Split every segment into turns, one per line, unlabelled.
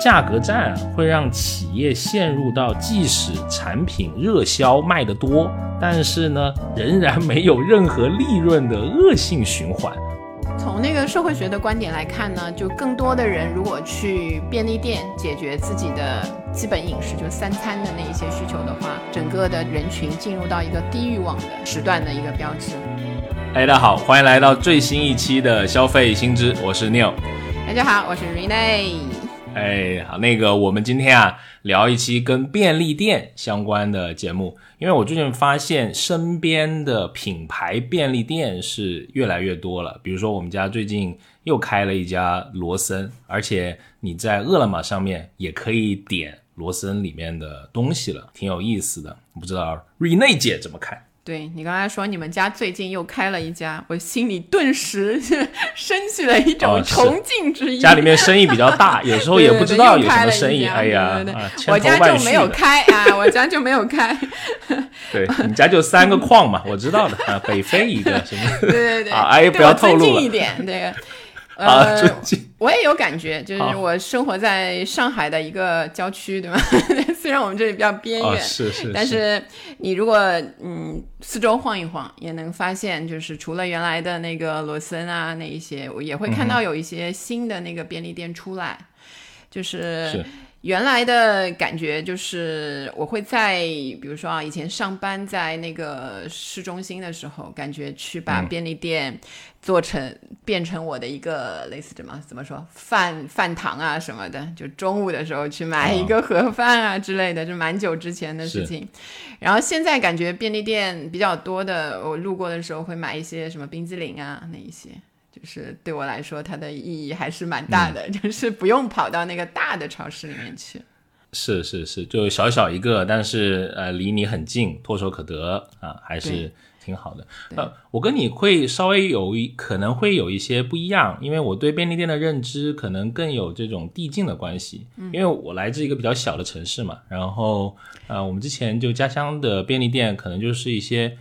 价格战会让企业陷入到即使产品热销卖得多，但是呢，仍然没有任何利润的恶性循环。
从那个社会学的观点来看呢，就更多的人如果去便利店解决自己的基本饮食，就三餐的那一些需求的话，整个的人群进入到一个低欲望的时段的一个标志。
哎，大家好，欢迎来到最新一期的消费新知，我是 Neil。
大家好，我是 Rene。
哎，好，那个我们今天啊聊一期跟便利店相关的节目，因为我最近发现身边的品牌便利店是越来越多了。比如说我们家最近又开了一家罗森，而且你在饿了么上面也可以点罗森里面的东西了，挺有意思的。不知道瑞内姐怎么看？
对你刚才说你们家最近又开了一家，我心里顿时 升起了一种崇敬之意。
家里面生意比较大，有时候也不知道有什么生意。哎呀，
我家就没有开啊，我家就没有开。
对你家就三个矿嘛，我知道的啊，北非一个什么？
对对对，
哎，不要透露
了。一呃，我也有感觉，就是我生活在上海的一个郊区，对吗？虽然我们这里比较边缘，
是是，
但是你如果嗯四周晃一晃，也能发现，就是除了原来的那个罗森啊那一些，我也会看到有一些新的那个便利店出来，就是。原来的感觉就是，我会在比如说啊，以前上班在那个市中心的时候，感觉去把便利店做成变成我的一个类似什么怎么说饭饭堂啊什么的，就中午的时候去买一个盒饭啊之类的，就蛮久之前的事情。然后现在感觉便利店比较多的，我路过的时候会买一些什么冰激凌啊那一些。就是对我来说，它的意义还是蛮大的，就是不用跑到那个大的超市里面去。
是是是，就小小一个，但是呃，离你很近，唾手可得啊，还是挺好的。呃，我跟你会稍微有一可能会有一些不一样，因为我对便利店的认知可能更有这种递进的关系，因为我来自一个比较小的城市嘛，然后呃，我们之前就家乡的便利店可能就是一些。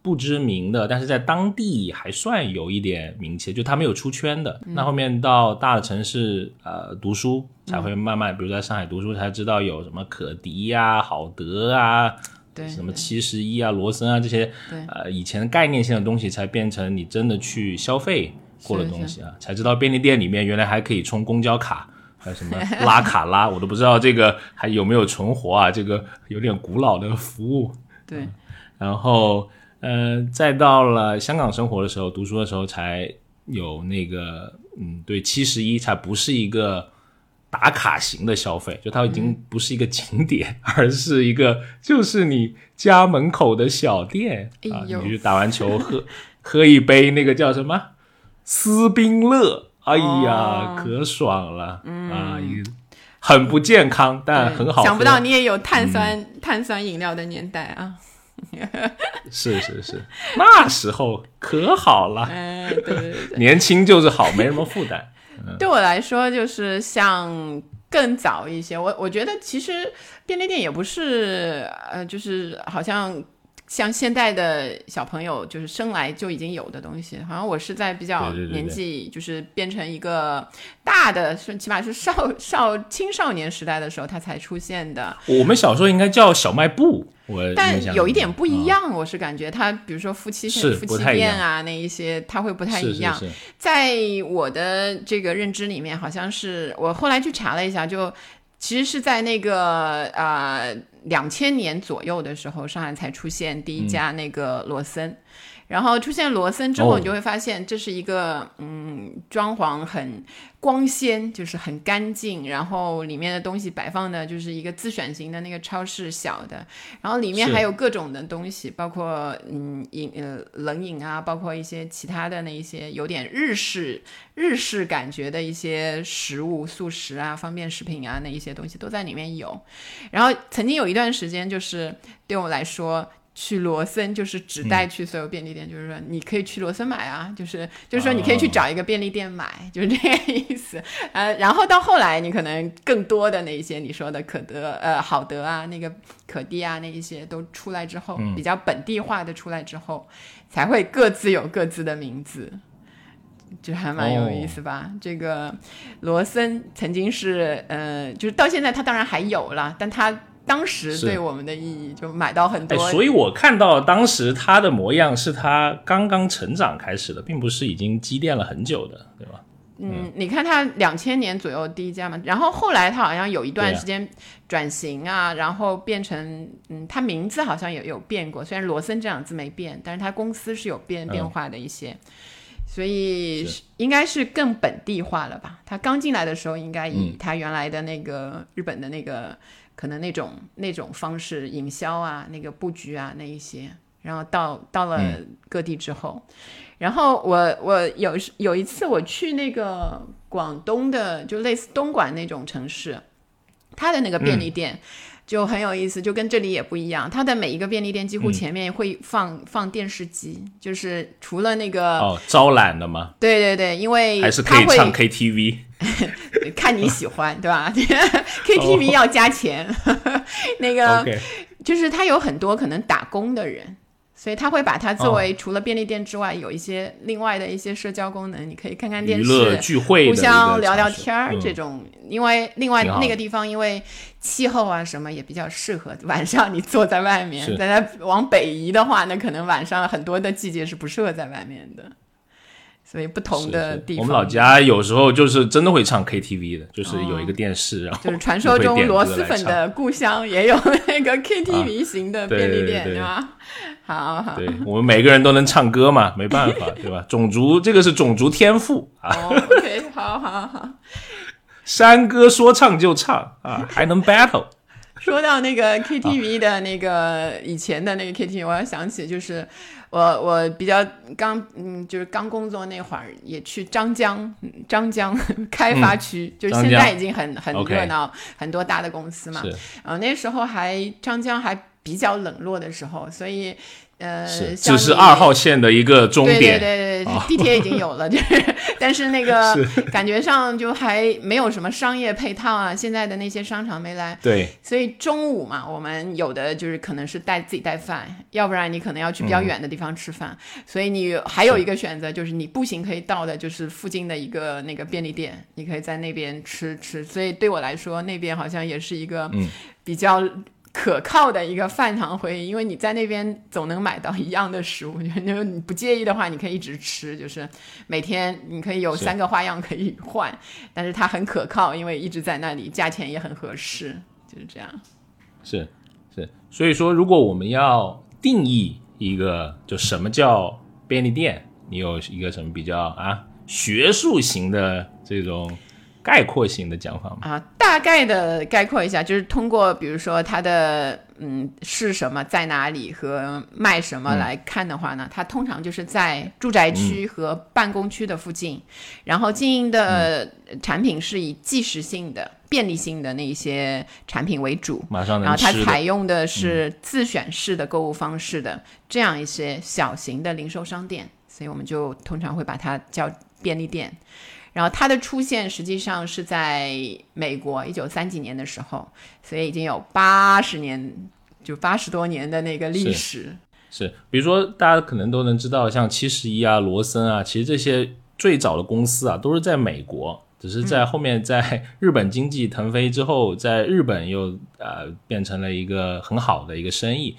不知名的，但是在当地还算有一点名气，就他没有出圈的。那后面到大的城市，呃，读书才会慢慢，比如在上海读书才知道有什么可迪呀、好德啊，
对，
什么七十一啊、罗森啊这些，呃，以前概念性的东西才变成你真的去消费过的东西啊，才知道便利店里面原来还可以充公交卡，还有什么 拉卡拉，我都不知道这个还有没有存活啊，这个有点古老的服务。
对，
然后。嗯，再到了香港生活的时候，读书的时候才有那个，嗯，对，七十一才不是一个打卡型的消费，就它已经不是一个景点，而是一个就是你家门口的小店。啊，你去打完球喝 喝一杯那个叫什么斯宾乐，哎呀，可爽了。啊，很不健康，但很好。
想不到你也有碳酸碳酸饮料的年代啊。
是是是，那时候可好了。
哎，对对对，
年轻就是好，没什么负担。
对我来说，就是像更早一些。我我觉得其实便利店也不是，呃，就是好像。像现代的小朋友，就是生来就已经有的东西，好像我是在比较年纪，就是变成一个大的，是起码是少少青少年时代的时候，它才出现的。
我们小时候应该叫小卖部，我
但有一点不一样，我是感觉它，比如说夫妻夫妻店啊，那一些它会不太一样。在我的这个认知里面，好像是我后来去查了一下，就。其实是在那个呃两千年左右的时候，上海才出现第一家那个罗森。然后出现罗森之后，你就会发现这是一个嗯，装潢很光鲜，就是很干净，然后里面的东西摆放的就是一个自选型的那个超市小的，然后里面还有各种的东西，包括嗯饮呃冷饮啊，包括一些其他的那一些有点日式日式感觉的一些食物、素食啊、方便食品啊那一些东西都在里面有。然后曾经有一段时间，就是对我来说。去罗森就是只带去所有便利店，就是说你可以去罗森买啊，就是就是说你可以去找一个便利店买，就是这个意思。呃，然后到后来你可能更多的那一些你说的可得呃好得啊，那个可地啊那一些都出来之后，比较本地化的出来之后，才会各自有各自的名字。就还蛮有意思吧。这个罗森曾经是呃，就是到现在他当然还有了，但他当时对我们的意义就买到很多。
所以我看到当时他的模样是他刚刚成长开始的，并不是已经积淀了很久的，对吧？
嗯，你看他两千年左右第一家嘛，然后后来他好像有一段时间转型啊，然后变成嗯，他名字好像也有变过，虽然罗森这两字没变，但是他公司是有变变化的一些，所以应该是更本地化了吧？他刚进来的时候，应该以他原来的那个日本的那个可能那种那种方式营销啊，那个布局啊那一些，然后到到了各地之后。然后我我有有一次我去那个广东的，就类似东莞那种城市，它的那个便利店就很有意思，就跟这里也不一样。它的每一个便利店几乎前面会放放电视机，就是除了那个
哦招揽的吗？
对对对，因为
还是可以唱 KTV，
看你喜欢对吧？KTV 要加钱，那个就是他有很多可能打工的人。所以他会把它作为除了便利店之外，有一些另外的一些社交功能，你可以看看电视、
聚会、
互相聊聊天儿这种。因为另外那个地方，因为气候啊什么也比较适合晚上你坐在外面。大家往北移的话，那可能晚上很多的季节是不适合在外面的。所以不同的地方，
我们老家有时候就是真的会唱 KTV 的，就是有一个电视，然后
就是传说中螺蛳粉的故乡也有那个 KTV 型的便利店，对吧？好好，
对我们每个人都能唱歌嘛，没办法，对吧？种族这个是种族天赋
啊。OK，好好好，
山歌说唱就唱啊，还能 battle。
说到那个 KTV 的那个以前的那个 KTV，我要想起就是。我我比较刚嗯，就是刚工作那会儿，也去张江张江 开发区，就是现在已经很很热闹，很多大的公司嘛。然后那时候还张江还比较冷落的时候，所以。呃，
只是二号线的一个终点，
对对对对，地铁已经有了，就是，但是那个 感觉上就还没有什么商业配套啊。现在的那些商场没来，
对，
所以中午嘛，我们有的就是可能是带自己带饭，要不然你可能要去比较远的地方吃饭。所以你还有一个选择，就是你步行可以到的，就是附近的一个那个便利店，你可以在那边吃吃。所以对我来说，那边好像也是一个比较。可靠的一个饭堂回忆，因为你在那边总能买到一样的食物，就你不介意的话，你可以一直吃，就是每天你可以有三个花样可以换，但是它很可靠，因为一直在那里，价钱也很合适，就是这样。
是是，所以说，如果我们要定义一个，就什么叫便利店，你有一个什么比较啊学术型的这种。概括性的讲法吗？
啊，大概的概括一下，就是通过比如说它的嗯是什么，在哪里和卖什么来看的话呢，它通常就是在住宅区和办公区的附近，然后经营的产品是以即时性的、便利性的那一些产品为主，
马上
然后它采用的是自选式的购物方式的这样一些小型的零售商店，所以我们就通常会把它叫便利店。然后它的出现实际上是在美国一九三几年的时候，所以已经有八十年，就八十多年的那个历史。
是，比如说大家可能都能知道，像七十一啊、罗森啊，其实这些最早的公司啊，都是在美国，只是在后面在日本经济腾飞之后，在日本又呃变成了一个很好的一个生意，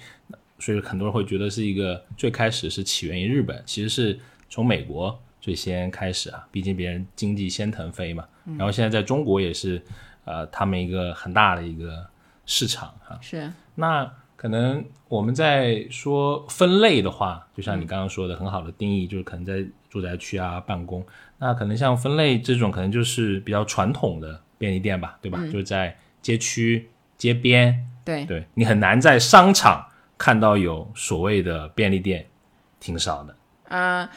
所以很多人会觉得是一个最开始是起源于日本，其实是从美国。最先开始啊，毕竟别人经济先腾飞嘛。然后现在在中国也是，呃，他们一个很大的一个市场哈。
是。
那可能我们在说分类的话，就像你刚刚说的，很好的定义就是可能在住宅区啊办公。那可能像分类这种，可能就是比较传统的便利店吧，对吧？就是在街区街边。
对。
对你很难在商场看到有所谓的便利店，挺少的。
嗯。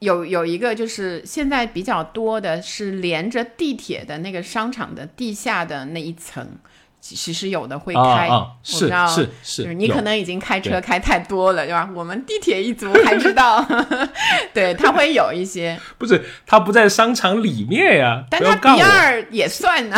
有有一个就是现在比较多的是连着地铁的那个商场的地下的那一层，其实有的会开，
是是是，
你可能已经开车开太多了，对吧？我们地铁一族还知道，对，它会有一些，
不是它不在商场里面呀，
但它第二也算呢，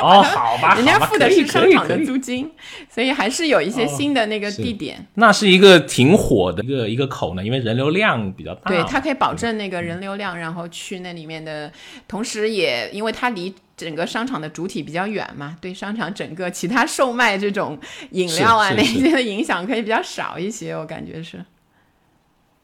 哦，好吧，
人家付的是商场的租金，所以还是有一些新的那个地点。
那是一个挺火的一个一个口呢，因为人流量比较大。
对，它可以保证那个人流量，然后去那里面的，同时也因为它离整个商场的主体比较远嘛，对商场整个其他售卖这种饮料啊那些的影响可以比较少一些，我感觉是。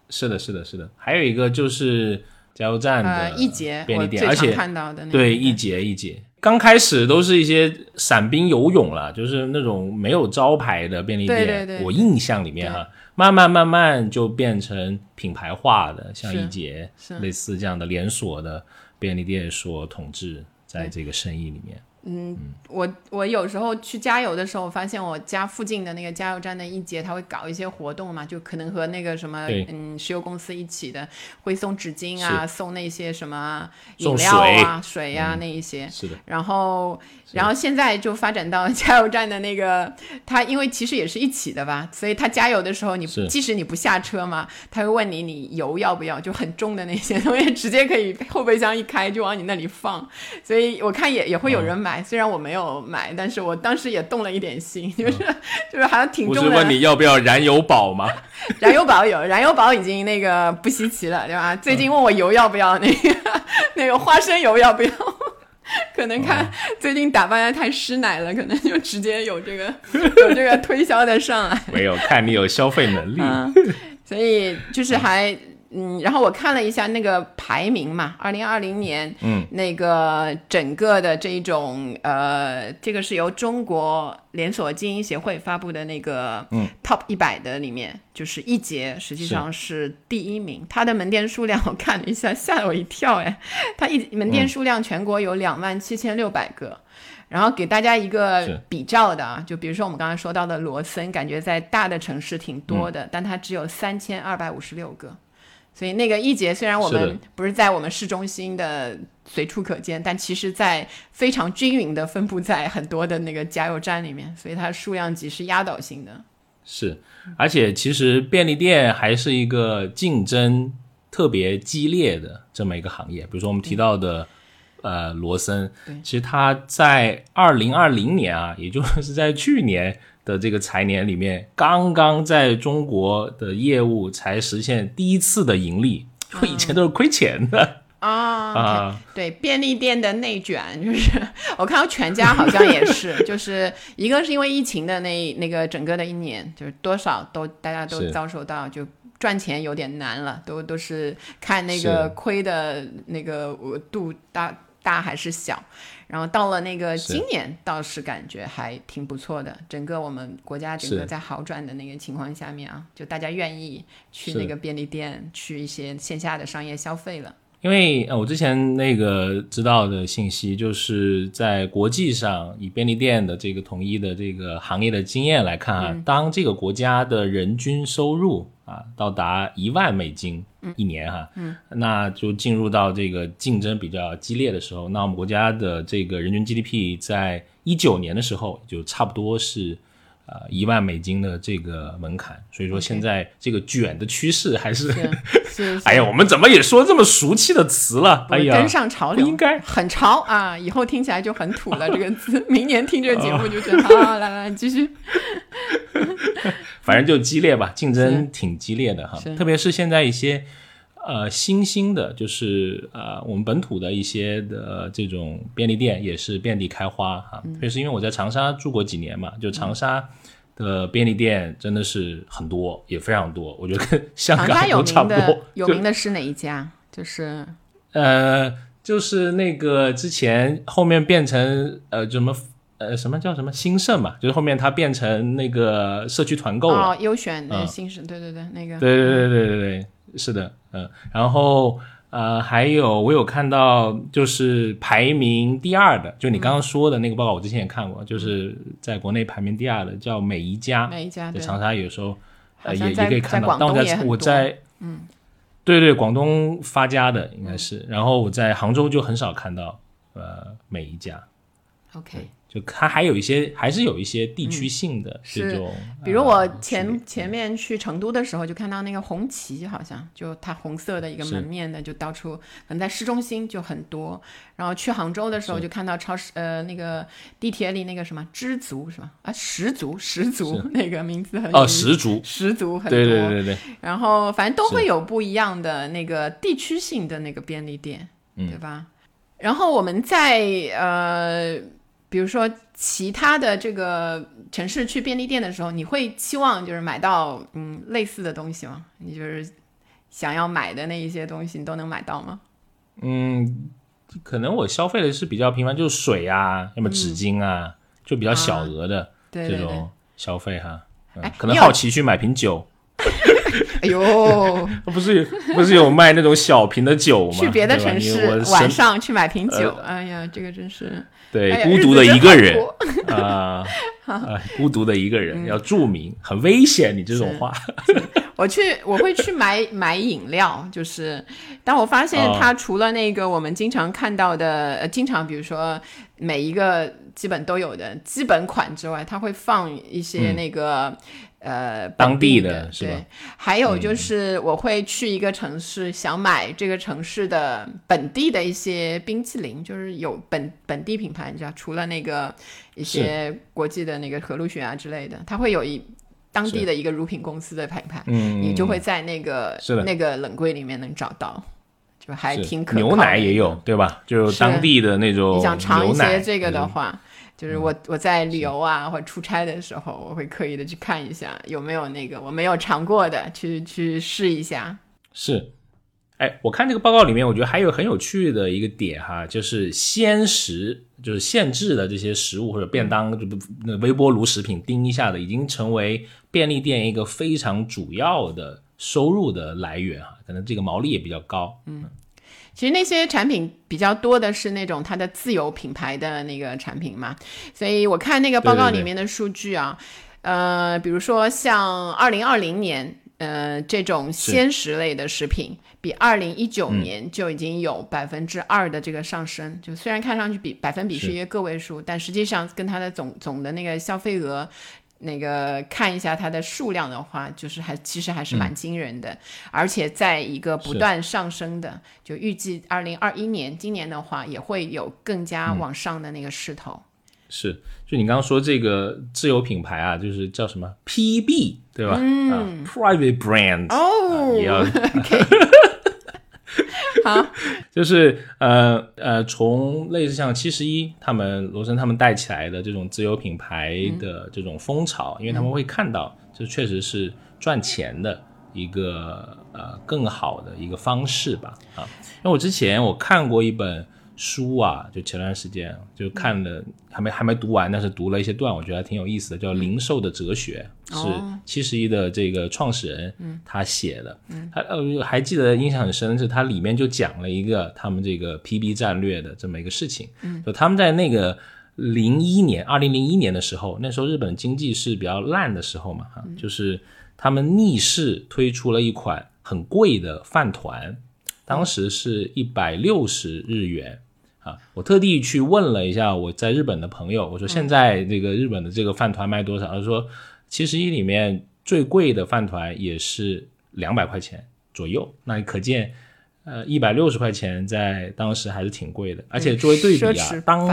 是的，是的，是的，还有一个就是加油站的
一节
便利店，而且
看到的
对一节一节，刚开始都是一些散兵游勇了，就是那种没有招牌的便利店。
对对对，
我印象里面哈，慢慢慢慢就变成品牌化的，像一杰类似这样的连锁的便利店所统治在这个生意里面。
嗯，我我有时候去加油的时候，发现我家附近的那个加油站的一节，他会搞一些活动嘛，就可能和那个什么嗯石油公司一起的，会送纸巾啊，送那些什么饮料啊、水呀那一些。
是的。
然后，然后现在就发展到 加油站的那个，他因为其实也是一起的吧，所以他加油的时候，你即使你不下车嘛，他会问你你油要不要，就很重的那些东西，直接可以后备箱一开就往你那里放，所以我看也也会有人买。虽然我没有买，但是我当时也动了一点心，就是就是好像挺重的。
不是问你要不要燃油宝吗？
燃油宝有，燃油宝已经那个不稀奇了，对吧？最近问我油要不要，那个 那个花生油要不要？可能看最近打扮的太师奶了，可能就直接有这个有这个推销的上来。
没有看你有消费能力，
所以就是还。嗯，然后我看了一下那个排名嘛，二零二零年，
嗯，
那个整个的这种呃，这个是由中国连锁经营协会发布的那个，
嗯
，Top 一百的里面，就是一节实际上是第一名，它的门店数量我看了一下，吓了我一跳，哎，它一门店数量全国有两万七千六百个，然后给大家一个比照的啊，就比如说我们刚才说到的罗森，感觉在大的城市挺多的，但它只有三千二百五十六个。所以那个一节虽然我们不是在我们市中心的随处可见，但其实在非常均匀的分布在很多的那个加油站里面，所以它数量级是压倒性的。
是，而且其实便利店还是一个竞争特别激烈的这么一个行业。比如说我们提到的，呃，罗森，其实它在二零二零年啊，也就是在去年。的这个财年里面，刚刚在中国的业务才实现第一次的盈利，以前都是亏钱的
啊啊！对，便利店的内卷，就是 我看到全家好像也是，就是一个是因为疫情的那那个整个的一年，就是多少都大家都遭受到，就赚钱有点难了，都都是看那个亏的那个度大大还是小。然后到了那个今年，倒是感觉还挺不错的。整个我们国家整个在好转的那个情况下面啊，就大家愿意去那个便利店，去一些线下的商业消费了。
因为呃，我之前那个知道的信息，就是在国际上以便利店的这个统一的这个行业的经验来看啊，当这个国家的人均收入啊到达一万美金一年哈，
嗯，
那就进入到这个竞争比较激烈的时候。那我们国家的这个人均 GDP 在一九年的时候就差不多是。呃，一万美金的这个门槛，所以说现在这个卷的趋势还是，
是，
哎呀，我们怎么也说这么俗气的词了？哎呀，
跟上潮流，
应该
很潮啊！以后听起来就很土了，这个字，明年听这个节目就觉得，啊，来来继续。
反正就激烈吧，竞争挺激烈的哈，特别是现在一些。呃，新兴的，就是呃，我们本土的一些的这种便利店也是遍地开花哈。特别是因为我在长沙住过几年嘛，就长沙的便利店真的是很多，也非常多。我觉得跟香港都差不多。
有名的是哪一家？就是
呃，就是那个之前后面变成呃什么呃什么叫什么兴盛嘛，就是后面它变成那个社区团购了。
哦，优选的兴盛，对对对，那个。
对对对对对对。是的，嗯，然后呃，还有我有看到，就是排名第二的，就你刚刚说的那个报告，我之前也看过，就是在国内排名第二的叫美宜佳，
美宜佳
在长沙有时候呃也也可以看到，
但
我在我在
嗯，
对对，广东发家的应该是，然后我在杭州就很少看到呃美宜佳
，OK，
就它还有一些，还是有一些地区性的这种。
比如我前前面去成都的时候，就看到那个红旗，好像就它红色的一个门面的，就到处可能在市中心就很多。然后去杭州的时候，就看到超市呃那个地铁里那个什么知足是吧？啊十足十足 那个名字很
哦十足
十足很多
对对对对。
然后反正都会有不一样的那个地区性的那个便利店，对吧？然后我们在呃。比如说其他的这个城市去便利店的时候，你会期望就是买到嗯类似的东西吗？你就是想要买的那一些东西，你都能买到吗？
嗯，可能我消费的是比较频繁，就是水啊，要么纸巾啊，就比较小额的这种消费哈。
哎，
可能好奇去买瓶酒。
哎呦，
不是不是有卖那种小瓶的酒吗？
去别的城市晚上去买瓶酒，哎呀，这个真是。
对，孤独的一个人啊，孤独的一个人要注明，很危险。你这种话，
我去，我会去买买饮料，就是当我发现它除了那个我们经常看到的，呃，经常比如说每一个基本都有的基本款之外，它会放一些那个。呃，
当
地
的
对，还有就是我会去一个城市，想买这个城市的本地的一些冰淇淋，就是有本本地品牌，你知道，除了那个一些国际的那个和路雪啊之类的，它会有一当地的一个乳品公司的品牌，嗯，你就会在那个那个冷柜里面能找到，就还挺可
牛奶也有对吧？就当地的那种，
你想尝一些这个的话。就是我我在旅游啊或者出差的时候，我会刻意的去看一下有没有那个我没有尝过的，去去试一下。
是，哎，我看这个报告里面，我觉得还有很有趣的一个点哈，就是鲜食，就是限制的这些食物或者便当，就那微波炉食品，叮一下的，已经成为便利店一个非常主要的收入的来源哈，可能这个毛利也比较高。
嗯。其实那些产品比较多的是那种它的自有品牌的那个产品嘛，所以我看那个报告里面的数据啊，呃，比如说像二零二零年，呃，这种鲜食类的食品比二零一九年就已经有百分之二的这个上升，就虽然看上去比百分比是。一个个位数，但实际上跟它的总总的那个消费额。那个看一下它的数量的话，就是还其实还是蛮惊人的，而且在一个不断上升的，就预计二零二一年今年的话也会有更加往上的那个势头。
是，就你刚刚说这个自有品牌啊，就是叫什么？PB 对吧？嗯，Private Brand
哦，
也要。
好，
就是呃呃，从类似像七十一他们罗森他们带起来的这种自有品牌的这种风潮，因为他们会看到这确实是赚钱的一个呃更好的一个方式吧啊。因为我之前我看过一本。书啊，就前段时间就看了，还没还没读完，但是读了一些段，我觉得还挺有意思的，叫《零售的哲学》，是七十一的这个创始人他写的。他呃还记得印象很深是，他里面就讲了一个他们这个 PB 战略的这么一个事情。就他们在那个零一年，二零零一年的时候，那时候日本经济是比较烂的时候嘛，哈，就是他们逆势推出了一款很贵的饭团，当时是一百六十日元。啊，我特地去问了一下我在日本的朋友，我说现在这个日本的这个饭团卖多少？他说七十一里面最贵的饭团也是两百块钱左右。那可见，呃，一百六十块钱在当时还是挺贵的。而且作为对比啊，当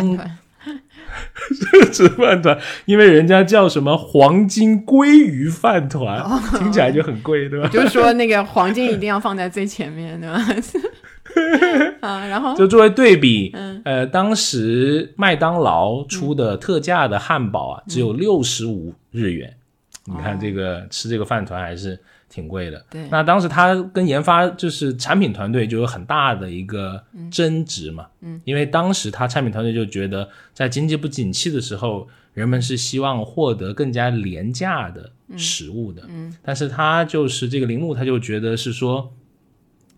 奢侈饭团，因为人家叫什么黄金鲑鱼饭团，听起来就很贵，对吧？
就是说那个黄金一定要放在最前面，对吧？啊，然后
就作为对比，呃，当时麦当劳出的特价的汉堡啊，只有六十五日元。你看这个吃这个饭团还是挺贵的。
对，
那当时他跟研发就是产品团队就有很大的一个争执嘛。嗯，因为当时他产品团队就觉得，在经济不景气的时候，人们是希望获得更加廉价的食物的。嗯，但是他就是这个铃木，他就觉得是说。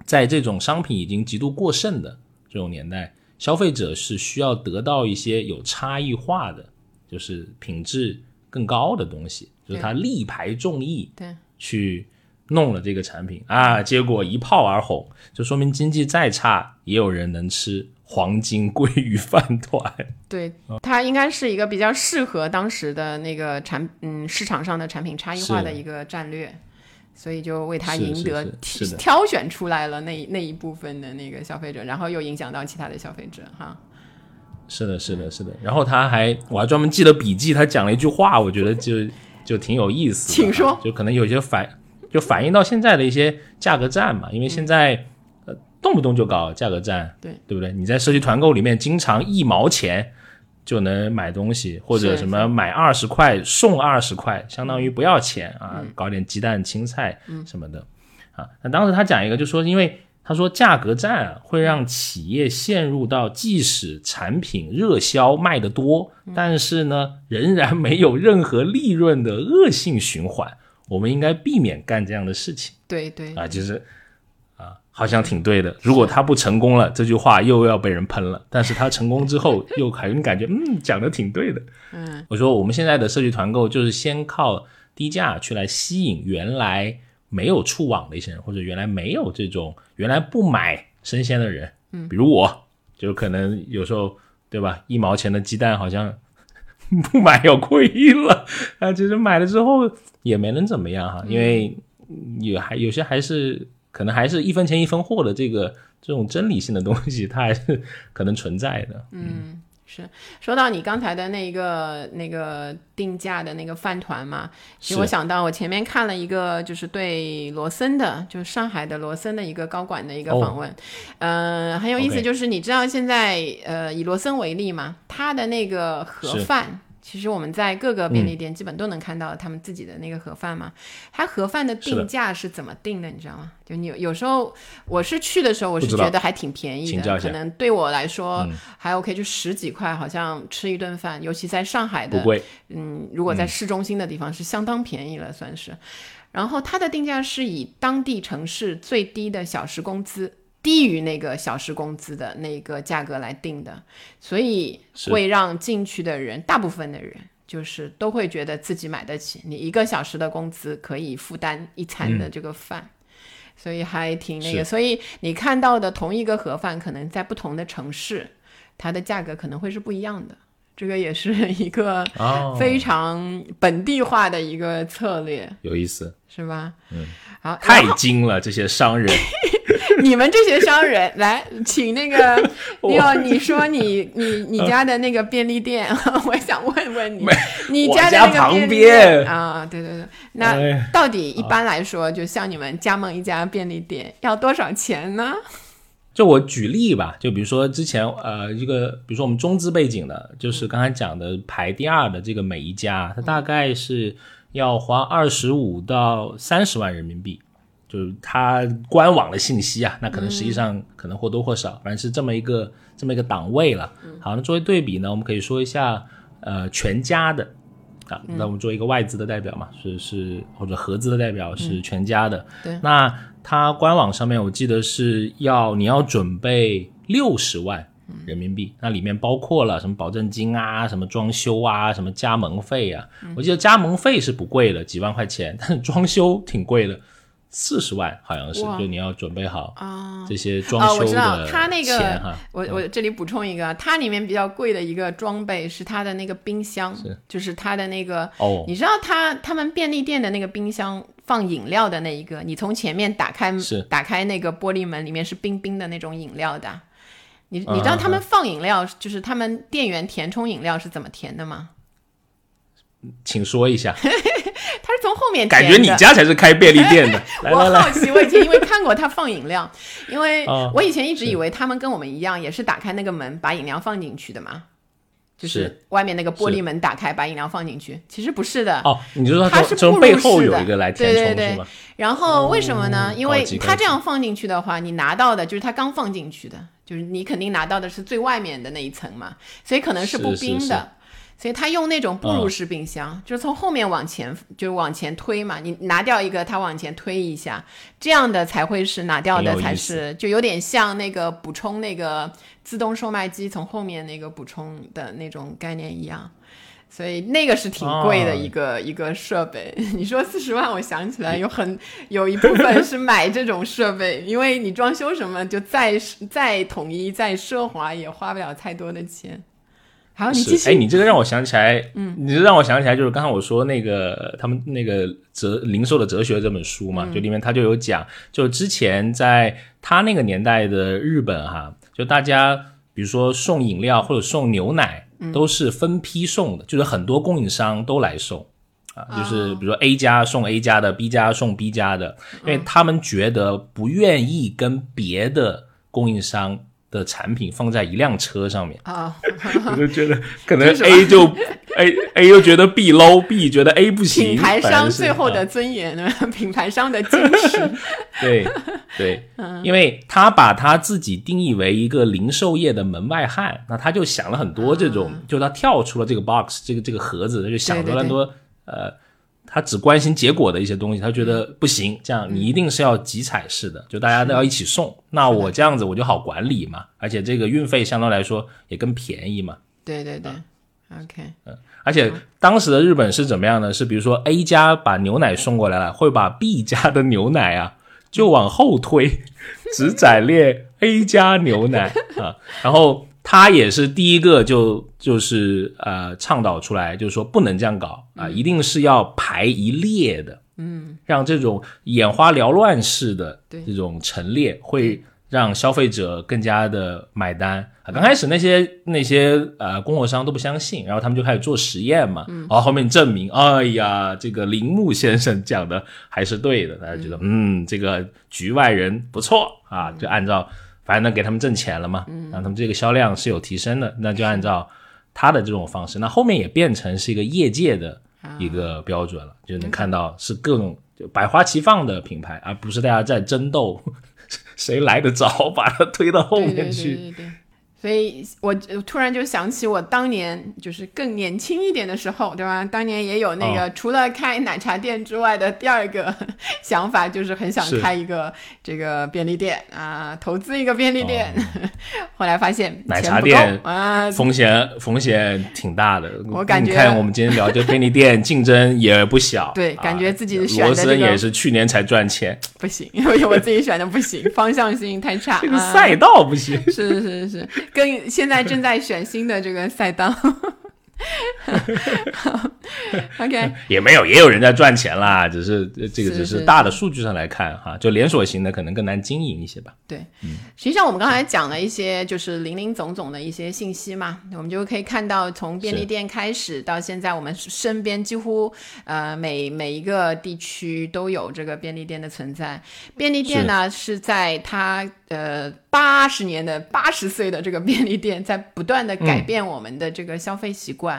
在这种商品已经极度过剩的这种年代，消费者是需要得到一些有差异化的，就是品质更高的东西，就是他力排众议，
对，
去弄了这个产品。啊，结果一炮而红，就说明经济再差也有人能吃黄金鲑鱼饭团。
对，它应该是一个比较适合当时的那个产嗯市场上的产品差异化的一个战略，所以就为他赢得挑选出来了那那一部分的那个消费者，然后又影响到其他的消费者哈。
是的，是的，是的。然后他还我还专门记了笔记，他讲了一句话，我觉得就就挺有意思。
请说。
就可能有些反就反映到现在的一些价格战嘛，因为现在呃。动不动就搞价格战，
对
对不对？你在社区团购里面经常一毛钱就能买东西，或者什么买二十块送二十块，相当于不要钱啊，搞点鸡蛋、青菜什么的啊。那当时他讲一个，就说因为他说价格战会让企业陷入到即使产品热销卖得多，但是呢仍然没有任何利润的恶性循环。我们应该避免干这样的事情。
对对
啊，就是。好像挺对的。如果他不成功了，这句话又要被人喷了。但是他成功之后，又还感觉嗯，讲的挺对的。
嗯，
我说我们现在的社区团购就是先靠低价去来吸引原来没有触网的一些人，或者原来没有这种原来不买生鲜的人。
嗯，
比如我，就可能有时候对吧，一毛钱的鸡蛋好像 不买要亏了啊。其实买了之后也没能怎么样哈，因为有还有些还是。可能还是一分钱一分货的这个这种真理性的东西，它还是可能存在的。
嗯，是。说到你刚才的那个那个定价的那个饭团嘛，其实我想到我前面看了一个，就是对罗森的，就是上海的罗森的一个高管的一个访问，呃，很有意思，就是你知道现在呃以罗森为例嘛，他的那个盒饭。其实我们在各个便利店基本都能看到他们自己的那个盒饭嘛。它盒饭的定价是怎么定的？你知道吗？就你有时候我是去的时候，我是觉得还挺便宜的，可能对我来说还 OK，就十几块，好像吃一顿饭，尤其在上海的，嗯，如果在市中心的地方是相当便宜了，算是。然后它的定价是以当地城市最低的小时工资。低于那个小时工资的那个价格来定的，所以会让进去的人，大部分的人就是都会觉得自己买得起，你一个小时的工资可以负担一餐的这个饭，所以还挺那个。所以你看到的同一个盒饭，可能在不同的城市，它的价格可能会是不一样的。这个也是一个非常本地化的一个策略，
有意思，
是吧？
嗯，
好，
太精了，这些商人。
你们这些商人来，请那个，要，你说你你你家的那个便利店，我想问问你，你
家
的那个
便利店
啊，对对对，那到底一般来说，就像你们加盟一家便利店要多少钱呢？
就我举例吧，就比如说之前呃一个，比如说我们中资背景的，就是刚才讲的排第二的这个每一家，它大概是要花二十五到三十万人民币。就是它官网的信息啊，那可能实际上可能或多或少，反正是这么一个这么一个档位了。好，那作为对比呢，我们可以说一下，呃，全家的啊，那我们作为一个外资的代表嘛，是是或者合资的代表是全家的。
对，
那它官网上面我记得是要你要准备六十万人民币，那里面包括了什么保证金啊，什么装修啊，什么加盟费啊。我记得加盟费是不贵的，几万块钱，但是装修挺贵的。四十万好像是，就你要准备好啊这些装修的钱
哈。我我这里补充一个，它里面比较贵的一个装备是它的那个冰箱，就是它的那个
哦，
你知道它他们便利店的那个冰箱放饮料的那一个，你从前面打开
是
打开那个玻璃门，里面是冰冰的那种饮料的。你你知道他们放饮料，就是他们店员填充饮料是怎么填的吗？
请说一下，他
是从后面
感觉你家才是开便利店的。
我好奇，我以前因为看过他放饮料，因为 我以前一直以为他们跟我们一样，也是打开那个门把饮料放进去的嘛，就是外面那个玻璃门打开把饮料放进去。其实不是的
哦，你就说
他是
从背后有一个来填充
是吗？然后为什么呢？因为他这样放进去的话，你拿到的就是他刚放进去的，就是你肯定拿到的是最外面的那一层嘛，所以可能是不冰的。所以他用那种步入式冰箱，就是从后面往前，就是往前推嘛。你拿掉一个，他往前推一下，这样的才会是拿掉的才是，就有点像那个补充那个自动售卖机从后面那个补充的那种概念一样。所以那个是挺贵的一个一个设备。你说四十万，我想起来有很有一部分是买这种设备，因为你装修什么就再再统一再奢华也花不了太多的钱。好，你继续。
哎，你这个让我想起来，嗯，你这让我想起来就是刚才我说那个他们那个哲零售的哲学这本书嘛，就里面他就有讲，就之前在他那个年代的日本哈，就大家比如说送饮料或者送牛奶。都是分批送的，就是很多供应商都来送，啊，就是比如说 A 家送 A 家的，B 家送 B 家的，因为他们觉得不愿意跟别的供应商的产品放在一辆车上面。
啊，
我就觉得可能 A 就 A A 又觉得 B low，B 觉得 A 不行，
品牌商最后的尊严呢，品牌商的矜持，
对。对，因为他把他自己定义为一个零售业的门外汉，那他就想了很多这种，就他跳出了这个 box，这个这个盒子，他就想了很多，呃，他只关心结果的一些东西，他觉得不行，这样你一定是要集采式的，就大家都要一起送，那我这样子我就好管理嘛，而且这个运费相对来说也更便宜嘛。
对对对，OK，
嗯，而且当时的日本是怎么样呢？是比如说 A 家把牛奶送过来了，会把 B 家的牛奶啊。就往后推，只载列 A 家牛奶啊，然后他也是第一个就就是呃倡导出来，就是说不能这样搞啊，一定是要排一列的，
嗯，
让这种眼花缭乱式的这种陈列会。让消费者更加的买单。啊！刚开始那些那些呃供货商都不相信，然后他们就开始做实验嘛，然后后面证明，哎呀，这个铃木先生讲的还是对的，大家觉得嗯，这个局外人不错啊，就按照反正能给他们挣钱了嘛，让他们这个销量是有提升的，那就按照他的这种方式，那后面也变成是一个业界的一个标准了，就能看到是各种就百花齐放的品牌，而不是大家在争斗。谁来得早，把它推到后面去。
所以我突然就想起我当年就是更年轻一点的时候，对吧？当年也有那个除了开奶茶店之外的第二个想法，就是很想开一个这个便利店啊，投资一个便利店。后来发现
奶茶店啊，风险风险挺大的。
我感觉
你看我们今天聊这便利店竞争也不小。
对，感觉自己选的
罗森也是去年才赚钱，
不行，因为我自己选的不行，方向性太差，
这个赛道不行。
是是是。跟现在正在选新的这个赛道。OK，
也没有，也有人在赚钱啦，只是这个只是大的数据上来看哈，就连锁型的可能更难经营一些吧。
对，嗯，实际上我们刚才讲了一些就是零零总总的一些信息嘛，我们就可以看到从便利店开始到现在，我们身边几乎呃每每一个地区都有这个便利店的存在。便利店呢是在它呃八十年的八十岁的这个便利店在不断的改变我们的这个消费习惯。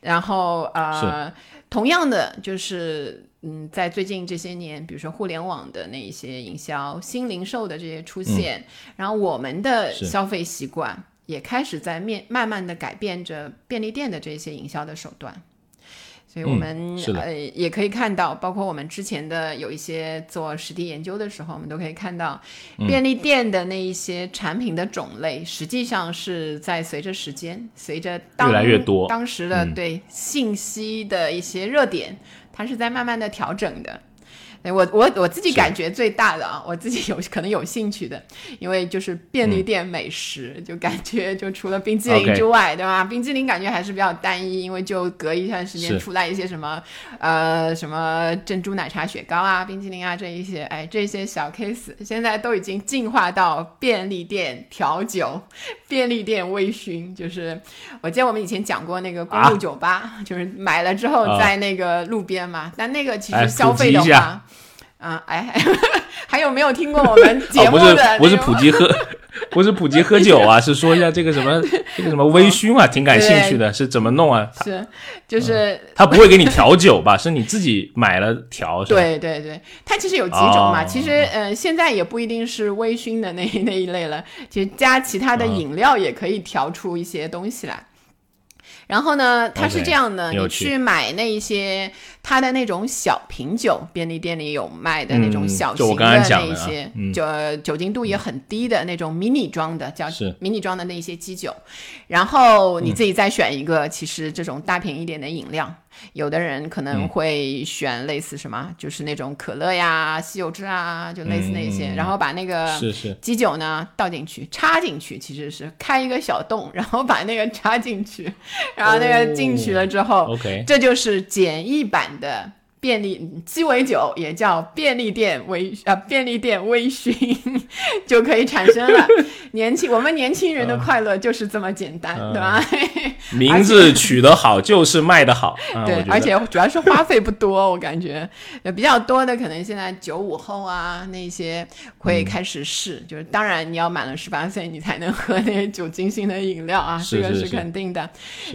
然后呃，同样的就是嗯，在最近这些年，比如说互联网的那一些营销、新零售的这些出现，然后我们的消费习惯也开始在面慢慢的改变着便利店的这些营销的手段。所以我们呃也可以看到，包括我们之前的有一些做实地研究的时候，我们都可以看到，便利店的那一些产品的种类，实际上是在随着时间，随着
越来越多
当时的对信息的一些热点，它是在慢慢的调整的。我我我自己感觉最大的啊，我自己有 可能有兴趣的，因为就是便利店美食，就感觉就除了冰激凌之外，对吧？冰激凌感觉还是比较单一，因为就隔一段时间出来一些什么呃什么珍珠奶茶雪糕啊、冰激凌啊这一些，哎，这些小 case 现在都已经进化到便利店调酒、便利店微醺。就是我记得我们以前讲过那个公路酒吧，就是买了之后在那个路边嘛，但那个其实消费的话。啊，哎，还有没有听过我们节目
的？不是不是普及喝，不是普及喝酒啊，是说一下这个什么这个什么微醺啊，挺感兴趣的，是怎么弄啊？
是就是
他不会给你调酒吧？是你自己买了调？
对对对，它其实有几种嘛。其实呃，现在也不一定是微醺的那那一类了，其实加其他的饮料也可以调出一些东西来。然后呢，它是这样的，你去买那一些它的那种小瓶酒，便利店里有卖的那种小型的那些，就酒精度也很低的那种迷你装的，叫迷你装的那些基酒。然后你自己再选一个，其实这种大瓶一点的饮料。有的人可能会选类似什么，就是那种可乐呀、西柚汁啊，就类似那些，然后把那个基酒呢倒进去，插进去，其实是开一个小洞，然后把那个插进去，然后那个进去了之后
，OK，
这就是简易版的。便利鸡尾酒也叫便利店微啊，便利店微醺 就可以产生了。年轻，我们年轻人的快乐就是这么简单，对吧？
名字取得好就是卖得好，
对，而且主要是花费不多，我感觉比较多的可能现在九五后啊那些会开始试，就是当然你要满了十八岁你才能喝那些酒精性的饮料啊，这个是肯定的。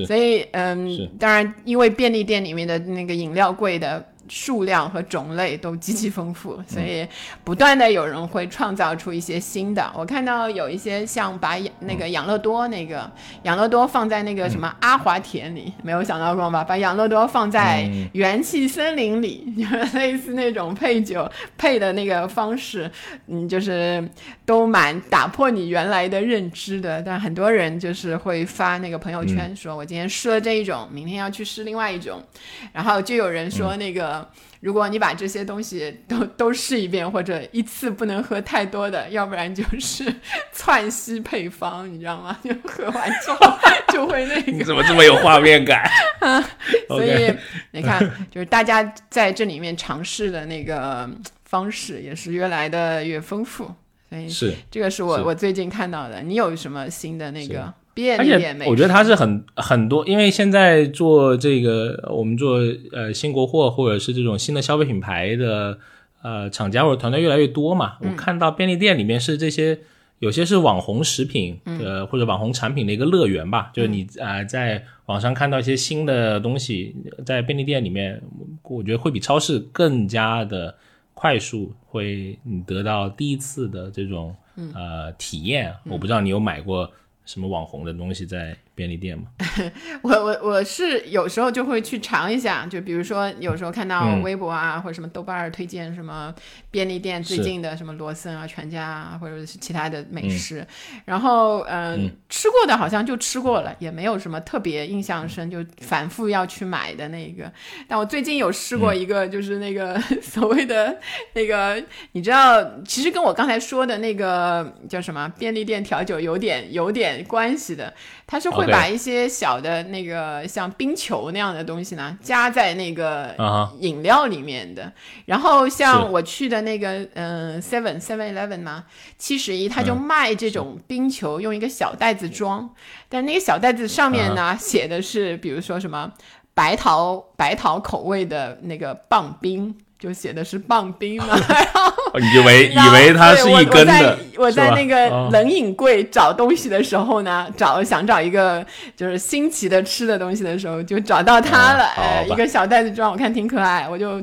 所以嗯，当然因为便利店里面的那个饮料贵的。数量和种类都极其丰富，所以不断的有人会创造出一些新的。我看到有一些像把那个养乐多那个养乐多放在那个什么阿华田里，没有想到过吧？把养乐多放在元气森林里，就 是类似那种配酒配的那个方式，嗯，就是都蛮打破你原来的认知的。但很多人就是会发那个朋友圈，说我今天试了这一种，明天要去试另外一种，然后就有人说那个。如果你把这些东西都都试一遍，或者一次不能喝太多的，要不然就是 窜稀配方，你知道吗？就喝完之后就会那个。
你怎么这么有画面感？
啊所以你看，就是大家在这里面尝试的那个 方式也是越来的越丰富。所以
是
这个是我我最近看到的。你有什么新的那个？
而且我觉得它是很很多，因为现在做这个，我们做呃新国货或者是这种新的消费品牌的呃厂家或者团队越来越多嘛。我看到便利店里面是这些，有些是网红食品呃或者网红产品的一个乐园吧。就是你啊在网上看到一些新的东西，在便利店里面，我觉得会比超市更加的快速，会你得到第一次的这种呃体验。我不知道你有买过。什么网红的东西在？便利店吗？
我我我是有时候就会去尝一下，就比如说有时候看到微博啊或者什么豆瓣儿推荐什么便利店最近的什么罗森啊、全家啊或者是其他的美食，然后嗯吃过的好像就吃过了，也没有什么特别印象深，就反复要去买的那个。但我最近有试过一个，就是那个 所谓的那个，你知道，其实跟我刚才说的那个叫什么便利店调酒有点有点关系的。它是会把一些小的那个像冰球那样的东西呢，加在那个饮料里面的。然后像我去的那个嗯 Seven Seven Eleven 嘛，七十一，他就卖这种冰球，用一个小袋子装。但那个小袋子上面呢，写的是比如说什么白桃白桃口味的那个棒冰。就写的是棒冰嘛，然后
以为以为它是一根的。
我在那个冷饮柜找东西的时候呢，找想找一个就是新奇的吃的东西的时候，就找到它了。呃，一个小袋子装，我看挺可爱，我就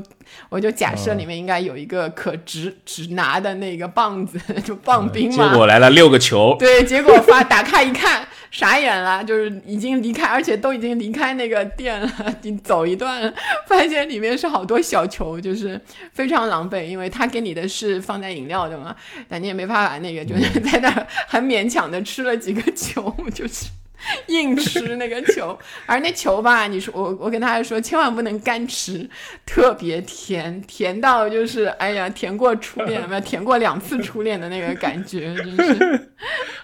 我就假设里面应该有一个可直直拿的那个棒子，就棒冰嘛。
结果来了六个球。
对，结果发打开一看。傻眼了，就是已经离开，而且都已经离开那个店了，你走一段，发现里面是好多小球，就是非常狼狈，因为他给你的是放在饮料的嘛，但你也没办法那个，就是在那很勉强的吃了几个球，就是。硬吃那个球，而那球吧，你说我我跟大家说，千万不能干吃，特别甜，甜到就是哎呀，甜过初恋，没有甜过两次初恋的那个感觉，真是。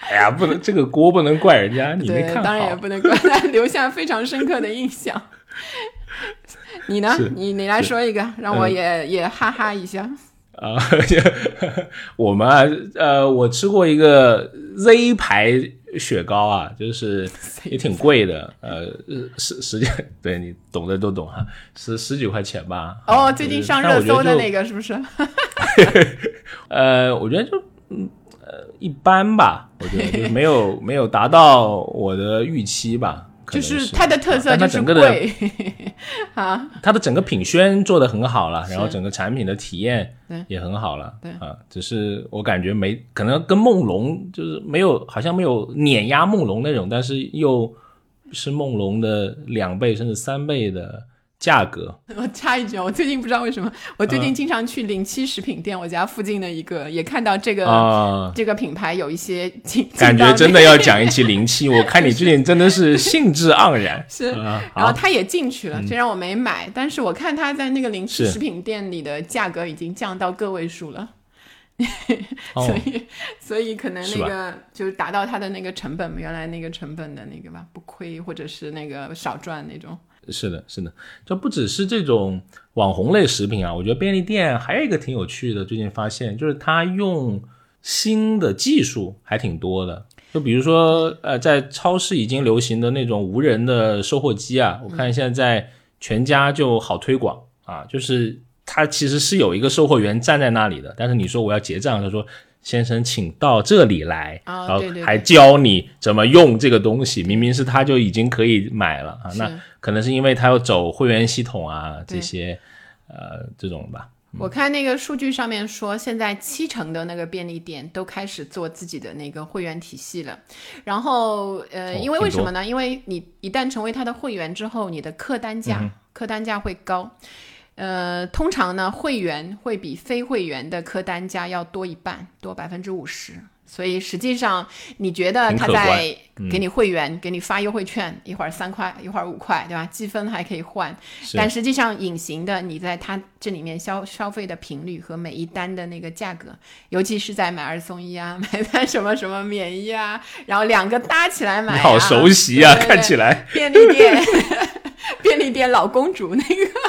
哎呀，不能这个锅不能怪人家，你没看
好。当然也不能怪他，留下非常深刻的印象。你呢？你你来说一个，让我也也哈哈一下。
啊，我们啊，呃，我吃过一个 Z 牌。雪糕啊，就是也挺贵的，呃，十十几，对你懂的都懂哈，十十几块钱吧。
哦，最近上热搜的那个是不是？
呃，我觉得就嗯呃一般吧，我觉得就是没有没有达到我的预期吧。
就是它的特色就是
贵 啊，它的整个品宣做的很好了，然后整个产品的体验也很好了，
对
啊，只是我感觉没可能跟梦龙就是没有，好像没有碾压梦龙那种，但是又是梦龙的两倍甚至三倍的。价格，
我插一句，我最近不知道为什么，我最近经常去零七食品店，我家附近的一个也看到这个这个品牌有一些
感觉，真的要讲一期零七。我看你最近真的是兴致盎然，
是，然后他也进去了，虽然我没买，但是我看他在那个零七食品店里的价格已经降到个位数了，所以所以可能那个就是达到他的那个成本，原来那个成本的那个吧，不亏或者是那个少赚那种。
是的，是的，就不只是这种网红类食品啊，我觉得便利店还有一个挺有趣的，最近发现就是它用新的技术还挺多的。就比如说，呃，在超市已经流行的那种无人的售货机啊，我看现在全家就好推广啊，就是它其实是有一个售货员站在那里的，但是你说我要结账，他说。先生，请到这里来，然后还教你怎么用这个东西。明明是他就已经可以买了啊，那可能是因为他要走会员系统啊，这些呃这种吧。
我看那个数据上面说，现在七成的那个便利店都开始做自己的那个会员体系了。然后呃，因为为什么呢？因为你一旦成为他的会员之后，你的客单价客单价会高。呃，通常呢，会员会比非会员的客单价要多一半，多百分之五十。所以实际上，你觉得他在给你会员，给你发优惠券，一会儿三块，一会儿五块，对吧？积分还可以换。但实际上，隐形的你在他这里面消消费的频率和每一单的那个价格，尤其是在买二送一啊，买单什么什么免一啊，然后两个搭起来买，
好熟悉啊，看起来
便利店，便利店老公主那个。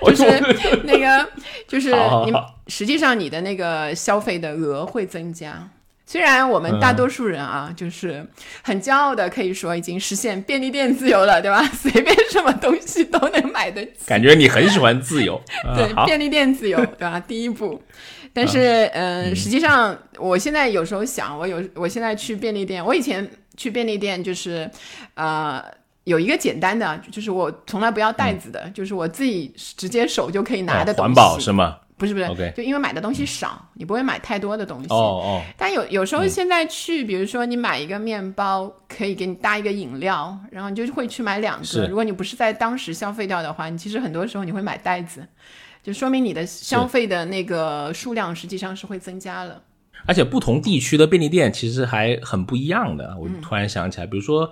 就是那个，就是你实际上你的那个消费的额会增加。虽然我们大多数人啊，就是很骄傲的可以说已经实现便利店自由了，对吧？随便什么东西都能买得起。
感觉你很喜欢自由。
对，便利店自由，对吧？第一步。但是，嗯，实际上我现在有时候想，我有我现在去便利店，我以前去便利店就是，呃。有一个简单的，就是我从来不要袋子的，就是我自己直接手就可以拿的东
西。环保是吗？
不是不是就因为买的东西少，你不会买太多的东西。
哦哦。
但有有时候现在去，比如说你买一个面包，可以给你搭一个饮料，然后你就会去买两个。如果你不是在当时消费掉的话，你其实很多时候你会买袋子，就说明你的消费的那个数量实际上是会增加了。
而且不同地区的便利店其实还很不一样的。我突然想起来，比如说。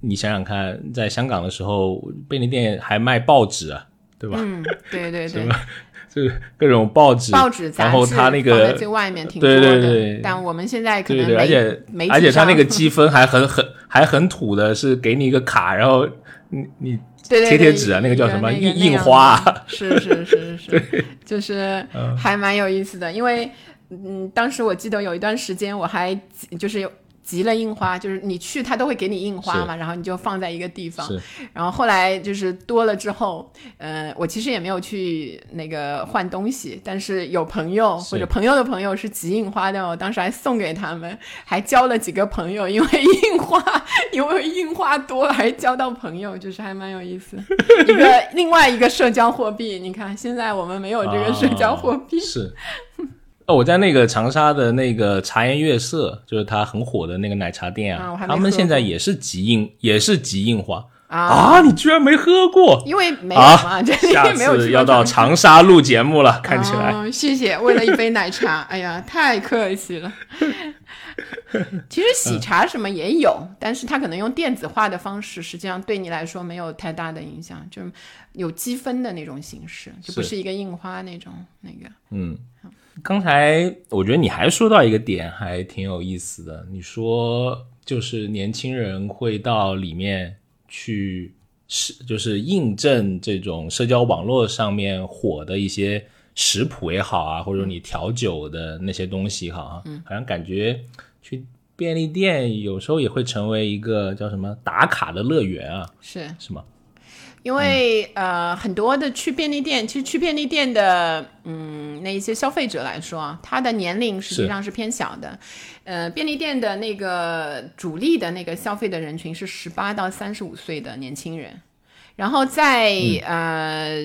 你想想看，在香港的时候，便利店还卖报纸啊，对吧？
嗯，对对对，
就是各种报纸，
报纸，
然后它那个
最外面挺多的。
对对对，
但我们现在可能
而且而且它那个积分还很很还很土的，是给你一个卡，然后你你贴贴纸啊，那个叫什么印印花？
是是是是，就是还蛮有意思的，因为嗯，当时我记得有一段时间我还就是有。集了印花，就是你去他都会给你印花嘛，然后你就放在一个地方。然后后来就是多了之后，呃，我其实也没有去那个换东西，但是有朋友或者朋友的朋友是集印花的，我当时还送给他们，还交了几个朋友，因为印花，因为印花多还交到朋友，就是还蛮有意思。一个 另外一个社交货币，你看现在我们没有这个社交货币。
是。哦，我在那个长沙的那个茶颜悦色，就是它很火的那个奶茶店啊，他们现在也是集印，也是集印花啊！你居然没喝过？
因为没有嘛，这
下次要到长沙录节目了，看起来。
谢谢，为了一杯奶茶，哎呀，太客气了。其实喜茶什么也有，但是它可能用电子化的方式，实际上对你来说没有太大的影响，就有积分的那种形式，就不是一个印花那种那个，
嗯。刚才我觉得你还说到一个点，还挺有意思的。你说就是年轻人会到里面去是，就是印证这种社交网络上面火的一些食谱也好啊，或者说你调酒的那些东西哈，嗯，好像感觉去便利店有时候也会成为一个叫什么打卡的乐园啊，
是
是吗？
因为呃，很多的去便利店，其实去便利店的，嗯，那一些消费者来说，他的年龄实际上是偏小的。呃，便利店的那个主力的那个消费的人群是十八到三十五岁的年轻人，然后在呃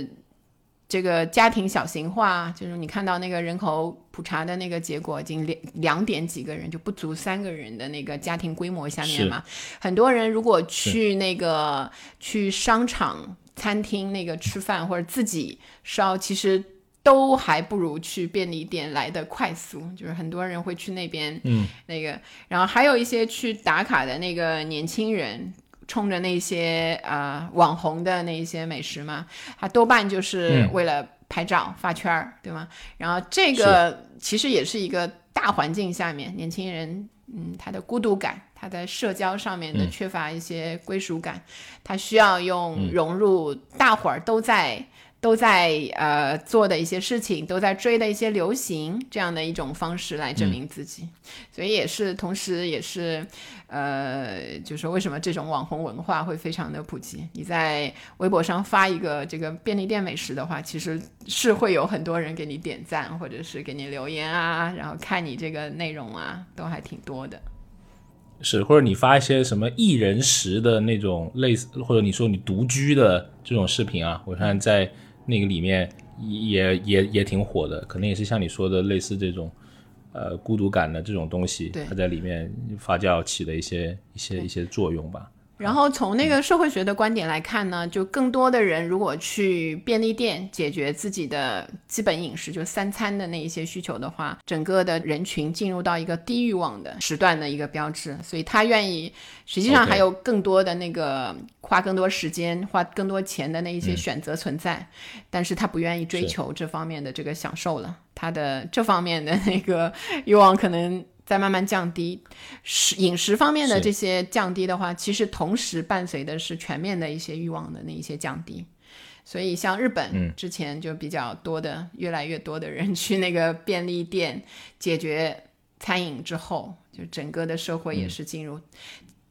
这个家庭小型化，就是你看到那个人口普查的那个结果，已经两两点几个人就不足三个人的那个家庭规模下面嘛，很多人如果去那个去商场、餐厅那个吃饭或者自己烧，其实都还不如去便利店来的快速。就是很多人会去那边，
嗯，
那个，然后还有一些去打卡的那个年轻人。冲着那些呃网红的那一些美食嘛，它多半就是为了拍照发圈儿，对吗？然后这个其实也是一个大环境下面，年轻人嗯他的孤独感，他在社交上面的缺乏一些归属感，他需要用融入大伙儿都在。都在呃做的一些事情，都在追的一些流行，这样的一种方式来证明自己，所以也是，同时也是，呃，就是为什么这种网红文化会非常的普及？你在微博上发一个这个便利店美食的话，其实是会有很多人给你点赞，或者是给你留言啊，然后看你这个内容啊，都还挺多的。
是，或者你发一些什么一人食的那种类似，或者你说你独居的这种视频啊，我看在。那个里面也也也挺火的，可能也是像你说的类似这种，呃，孤独感的这种东西，它在里面发酵起的一些一些一些作用吧。
然后从那个社会学的观点来看呢，就更多的人如果去便利店解决自己的基本饮食，就三餐的那一些需求的话，整个的人群进入到一个低欲望的时段的一个标志，所以他愿意，实际上还有更多的那个花更多时间、花更多钱的那一些选择存在，但是他不愿意追求这方面的这个享受了，他的这方面的那个欲望可能。在慢慢降低，食饮食方面的这些降低的话，其实同时伴随的是全面的一些欲望的那一些降低。所以像日本之前就比较多的，越来越多的人去那个便利店解决餐饮之后，就整个的社会也是进入，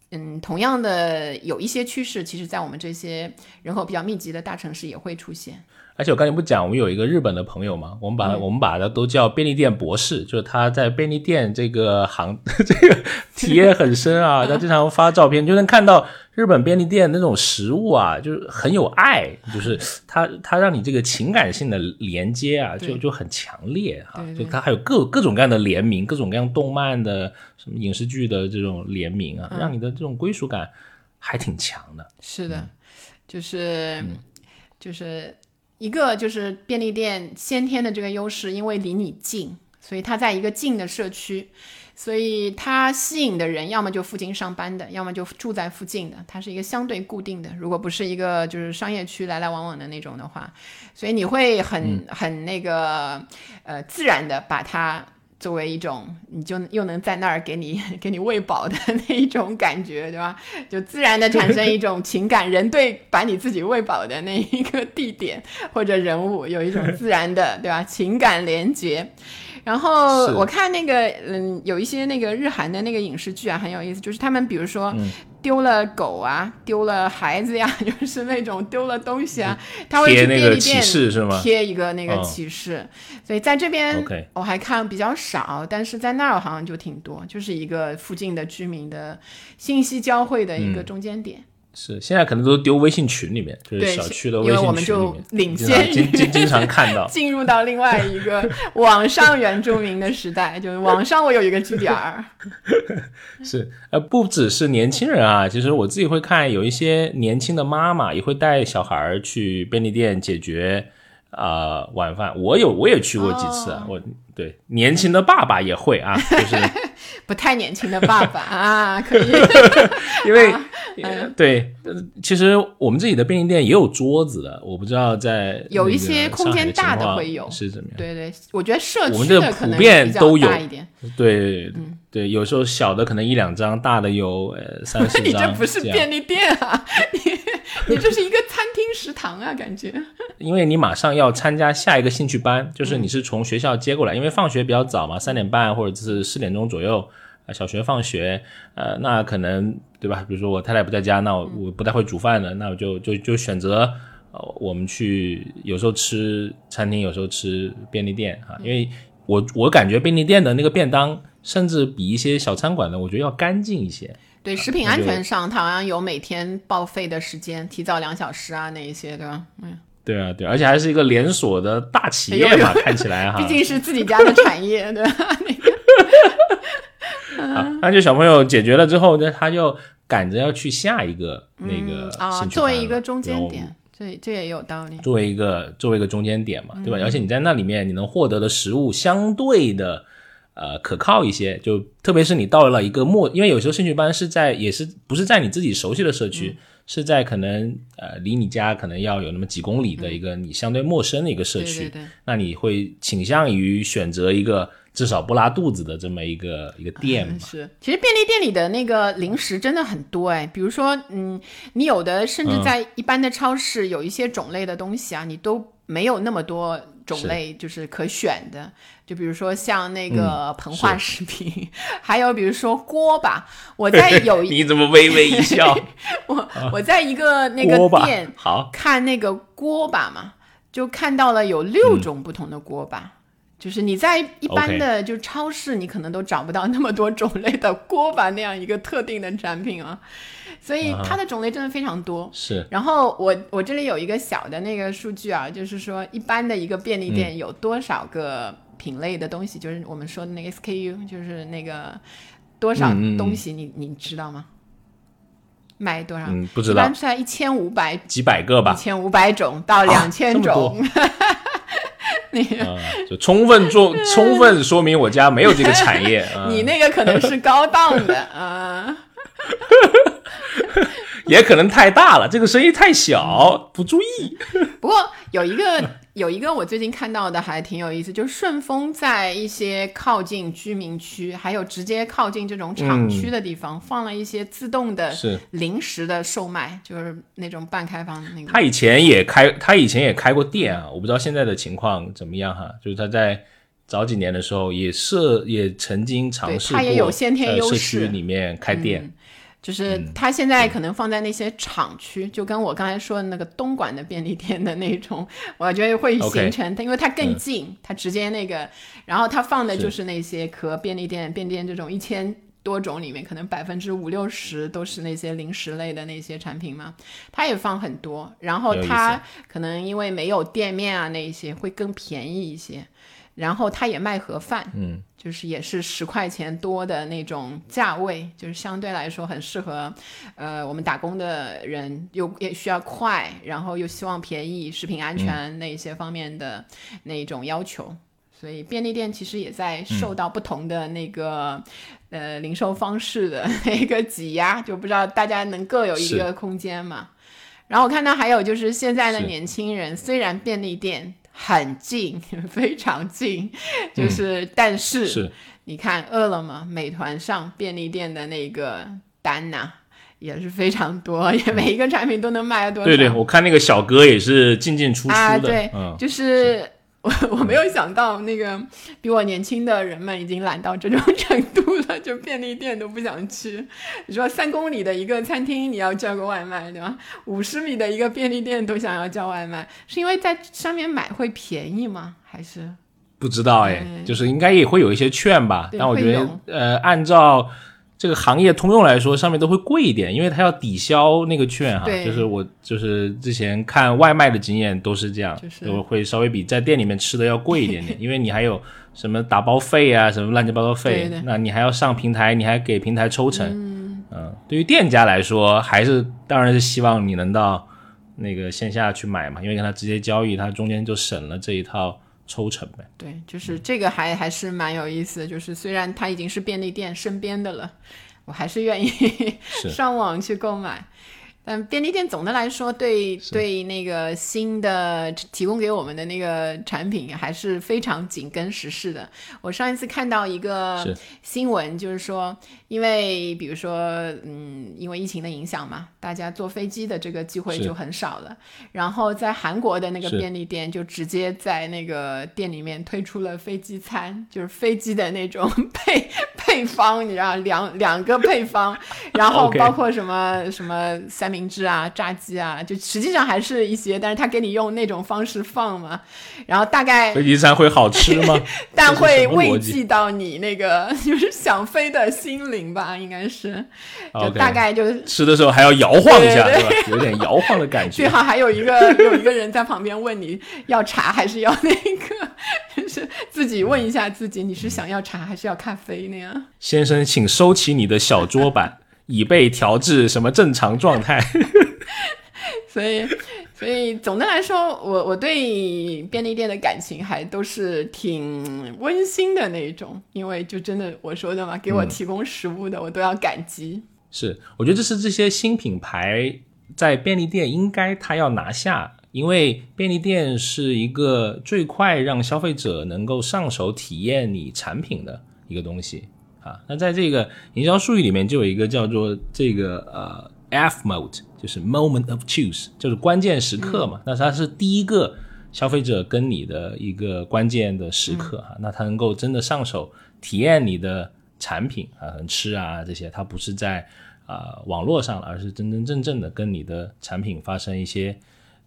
嗯，同样的有一些趋势，其实在我们这些人口比较密集的大城市也会出现。
而且我刚才不讲，我们有一个日本的朋友嘛，我们把他我们把他都叫便利店博士，就是他在便利店这个行 这个体验很深啊。他经常发照片，就能看到日本便利店那种食物啊，就是很有爱，就是他他让你这个情感性的连接啊，就就很强烈哈。就他还有各各种各样的联名，各种各样动漫的什么影视剧的这种联名啊，让你的这种归属感还挺强的。
是的，就是就是。一个就是便利店先天的这个优势，因为离你近，所以它在一个近的社区，所以它吸引的人要么就附近上班的，要么就住在附近的，它是一个相对固定的。如果不是一个就是商业区来来往往的那种的话，所以你会很很那个呃自然的把它。作为一种，你就又能在那儿给你 给你喂饱的那一种感觉，对吧？就自然的产生一种情感，人对把你自己喂饱的那一个地点或者人物有一种自然的，对吧？情感连接。然后我看那个，嗯，有一些那个日韩的那个影视剧啊，很有意思，就是他们比如说丢了狗啊，丢了孩子呀，就是那种丢了东西啊，他会去便利店贴一个那个启示。所以在这边我还看比较少，但是在那儿好像就挺多，就是一个附近的居民的信息交汇的一个中间点。
是，现在可能都丢微信群里面，就是小区的微信群里面。因为我们
就领先
经经经常看到，
进入到另外一个 网上原住民的时代，就是网上我有一个据点儿。
是，呃，不只是年轻人啊，其实我自己会看，有一些年轻的妈妈也会带小孩儿去便利店解决啊晚饭。我有，我也去过几次啊。我对年轻的爸爸也会啊，就是
不太年轻的爸爸 啊，可以，
因为。对，其实我们自己的便利店也有桌子的，我不知道在
有一些空间大
的
会有
是怎么样？
对对，我觉得社
区的普遍都有
一点。
对，对，有时候小的可能一两张，大的有呃三四张。你
这不是便利店啊，你你这是一个餐厅食堂啊，感觉。
因为你马上要参加下一个兴趣班，就是你是从学校接过来，因为放学比较早嘛，三点半或者是四点钟左右。小学放学，呃，那可能对吧？比如说我太太不在家，那我我不太会煮饭的，那我就就就选择，呃，我们去有时候吃餐厅，有时候吃便利店啊，因为我我感觉便利店的那个便当，甚至比一些小餐馆的，我觉得要干净一些。
对，食品安全上，它好像有每天报废的时间，提早两小时啊，那一些，对吧？嗯。
对啊，对，而且还是一个连锁的大企业嘛，看起来 哈，
毕竟是自己家的产业，对吧？
啊，那就小朋友解决了之后，那他就赶着要去下一个那个
啊，作为一个中间点，这这也有道理。
作为一个作为一个中间点嘛，对吧？而且你在那里面，你能获得的食物相对的。呃，可靠一些，就特别是你到了一个陌，因为有时候兴趣班是在，也是不是在你自己熟悉的社区，是在可能呃离你家可能要有那么几公里的一个你相对陌生的一个社区，那你会倾向于选择一个至少不拉肚子的这么一个一个店嘛？
是，其实便利店里的那个零食真的很多哎，比如说，嗯，你有的甚至在一般的超市有一些种类的东西啊，你都没有那么多。种类就是可选的，就比如说像那个膨化食品，还有比如说锅巴。我在有 一
你怎么微微一 笑？
我我在一个那个店
好
看那个锅巴嘛，就看到了有六种不同的锅巴。就是你在一般的就超市，你可能都找不到那么多种类的锅巴那样一个特定的产品啊。所以它的种类真的非常多。
是，
然后我我这里有一个小的那个数据啊，就是说一般的一个便利店有多少个品类的东西，就是我们说的那个 SKU，就是那个多少东西，你你知道吗？卖多少？
嗯，不知道。
一般在一千五百
几百个吧，
一千五百种到两千种。
那个就充分做 充分说明我家没有这个产业。
你那个可能是高档的啊。
也可能太大了，这个声音太小，不注意。
不过有一个有一个我最近看到的还挺有意思，就是顺丰在一些靠近居民区，还有直接靠近这种厂区的地方，放了一些自动的临时的售卖，就是那种半开放的那个。
他以前也开，他以前也开过店啊，我不知道现在的情况怎么样哈。就是他在早几年的时候也设，也曾经尝试过
先天优
势，社区里面开店。
就是它现在可能放在那些厂区，就跟我刚才说的那个东莞的便利店的那种，我觉得会形成它，因为它更近，它直接那个，然后它放的就是那些和便利店、便利店这种一千多种里面，可能百分之五六十都是那些零食类的那些产品嘛，它也放很多，然后它可能因为没有店面啊那一些会更便宜一些。然后他也卖盒饭，
嗯，
就是也是十块钱多的那种价位，就是相对来说很适合，呃，我们打工的人又也需要快，然后又希望便宜、食品安全那一些方面的那种要求，所以便利店其实也在受到不同的那个呃零售方式的那个挤压，就不知道大家能各有一个空间嘛。然后我看到还有就是现在的年轻人，虽然便利店。很近，非常近，就是但是，你看饿了么、美团上便利店的那个单呐，也是非常多，也每一个产品都能卖多少？
对对，我看那个小哥也是进进出出的，
对，就是。我 我没有想到，那个比我年轻的人们已经懒到这种程度了，就便利店都不想去。你说三公里的一个餐厅，你要叫个外卖，对吧？五十米的一个便利店都想要叫外卖，是因为在上面买会便宜吗？还是
不知道哎，就是应该也会有一些券吧。但我觉得，呃，按照。这个行业通用来说，上面都会贵一点，因为它要抵消那个券哈。就是我就是之前看外卖的经验都是这样，就是会稍微比在店里面吃的要贵一点点，因为你还有什么打包费啊，什么乱七八糟费，那你还要上平台，你还给平台抽成。嗯，对于店家来说，还是当然是希望你能到那个线下去买嘛，因为跟他直接交易，他中间就省了这一套。抽成呗，
对，就是这个还还是蛮有意思的。就是虽然它已经是便利店身边的了，我还是愿意 上网去购买。但便利店总的来说，对对那个新的提供给我们的那个产品还是非常紧跟时事的。我上一次看到一个新闻，就是说，因为比如说，嗯，因为疫情的影响嘛，大家坐飞机的这个机会就很少了。然后在韩国的那个便利店就直接在那个店里面推出了飞机餐，就是飞机的那种 配。配方，你知道两两个配方，然后 包括什么什么三明治啊、炸鸡啊，就实际上还是一些，但是他给你用那种方式放嘛，然后大概
飞机餐会好吃吗？
但会慰藉到你那个 就是想飞的心灵吧，应该是，就大概就是
吃的时候还要摇晃一下，对吧？有点摇晃的感觉。
最好还有一个 有一个人在旁边问你要茶还是要那个，就是自己问一下自己，你是想要茶还是要咖啡那样？
先生，请收起你的小桌板，已被调至什么正常状态？
所以，所以总的来说，我我对便利店的感情还都是挺温馨的那一种，因为就真的我说的嘛，给我提供食物的，我都要感激。
是，我觉得这是这些新品牌在便利店应该他要拿下，因为便利店是一个最快让消费者能够上手体验你产品的一个东西啊。那在这个营销术语里面，就有一个叫做这个呃 F mode。就是 moment of choose，就是关键时刻嘛。那它是第一个消费者跟你的一个关键的时刻啊。那他能够真的上手体验你的产品啊，吃啊这些，他不是在啊网络上了，而是真真正正的跟你的产品发生一些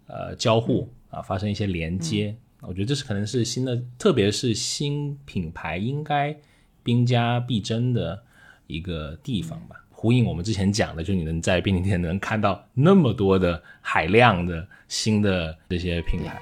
呃交互啊，发生一些连接。我觉得这是可能是新的，特别是新品牌应该兵家必争的一个地方吧。呼应我们之前讲的，就你能在便利店能看到那么多的海量的新的这些品牌。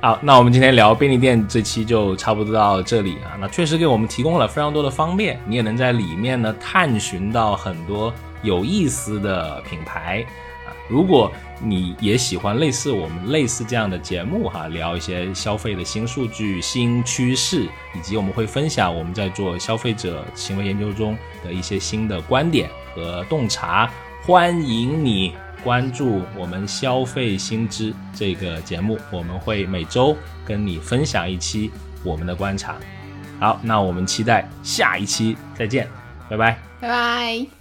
好，那我们今天聊便利店这期就差不多到这里啊。那确实给我们提供了非常多的方便，你也能在里面呢探寻到很多有意思的品牌啊。如果你也喜欢类似我们类似这样的节目哈，聊一些消费的新数据、新趋势，以及我们会分享我们在做消费者行为研究中的一些新的观点和洞察，欢迎你关注我们消费新知这个节目，我们会每周跟你分享一期我们的观察。好，那我们期待下一期再见，拜拜，
拜拜。